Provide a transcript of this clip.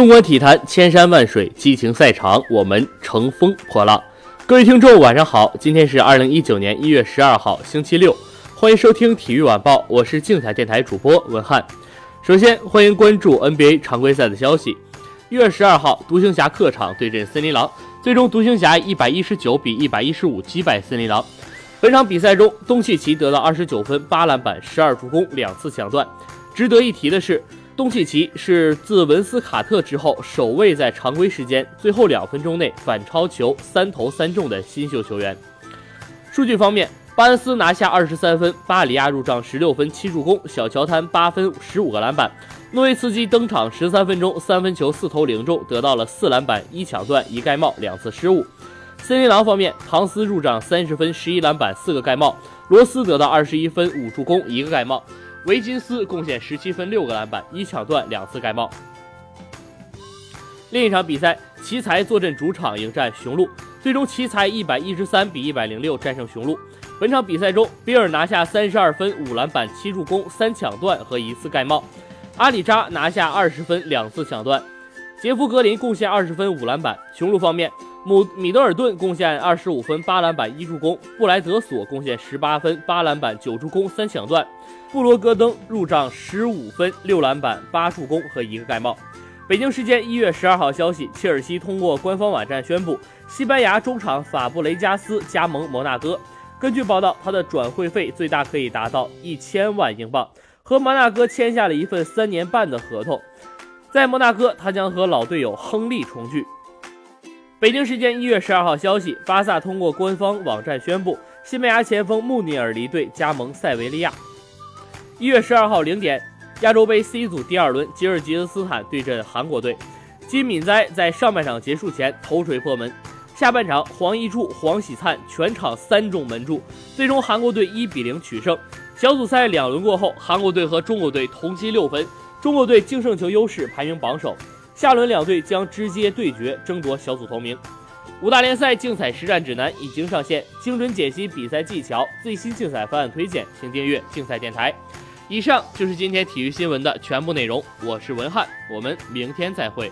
纵观体坛，千山万水，激情赛场，我们乘风破浪。各位听众，晚上好，今天是二零一九年一月十二号，星期六，欢迎收听体育晚报，我是竞彩电台主播文翰。首先，欢迎关注 NBA 常规赛的消息。一月十二号，独行侠客场对阵森林狼，最终独行侠一百一十九比一百一十五击败森林狼。本场比赛中，东契奇得到二十九分、八篮板、十二助攻、两次抢断。值得一提的是，东契奇是自文斯卡特之后首位在常规时间最后两分钟内反超球三投三中的新秀球员。数据方面，巴恩斯拿下二十三分，巴里亚入账十六分七助攻，小乔丹八分十五个篮板。诺维茨基登场十三分钟，三分球四投零中，得到了四篮板一抢断一盖帽两次失误。森林狼方面，唐斯入账三十分十一篮板四个盖帽，罗斯得到二十一分五助攻一个盖帽。维金斯贡献十七分六个篮板一抢断两次盖帽。另一场比赛，奇才坐镇主场迎战雄鹿，最终奇才一百一十三比一百零六战胜雄鹿。本场比赛中，比尔拿下三十二分五篮板七助攻三抢断和一次盖帽，阿里扎拿下二十分两次抢断，杰夫格林贡献二十分五篮板。雄鹿方面，姆米德尔顿贡献二十五分八篮板一助攻，布莱德索贡献十八分八篮板九助攻三抢断。布罗戈登入账十五分、六篮板、八助攻和一个盖帽。北京时间一月十二号消息，切尔西通过官方网站宣布，西班牙中场法布雷加斯加盟摩纳哥。根据报道，他的转会费最大可以达到一千万英镑，和摩纳哥签下了一份三年半的合同。在摩纳哥，他将和老队友亨利重聚。北京时间一月十二号消息，巴萨通过官方网站宣布，西班牙前锋穆尼尔离队，加盟塞维利亚。一月十二号零点，亚洲杯 C 组第二轮，吉尔吉斯斯坦对阵韩国队。金敏哉在上半场结束前头锤破门，下半场黄一柱、黄喜灿全场三中门柱，最终韩国队一比零取胜。小组赛两轮过后，韩国队和中国队同积六分，中国队净胜球优势排名榜首。下轮两队将直接对决，争夺小组头名。五大联赛竞彩实战指南已经上线，精准解析比赛技巧，最新竞彩方案推荐，请订阅竞赛电台。以上就是今天体育新闻的全部内容，我是文翰，我们明天再会。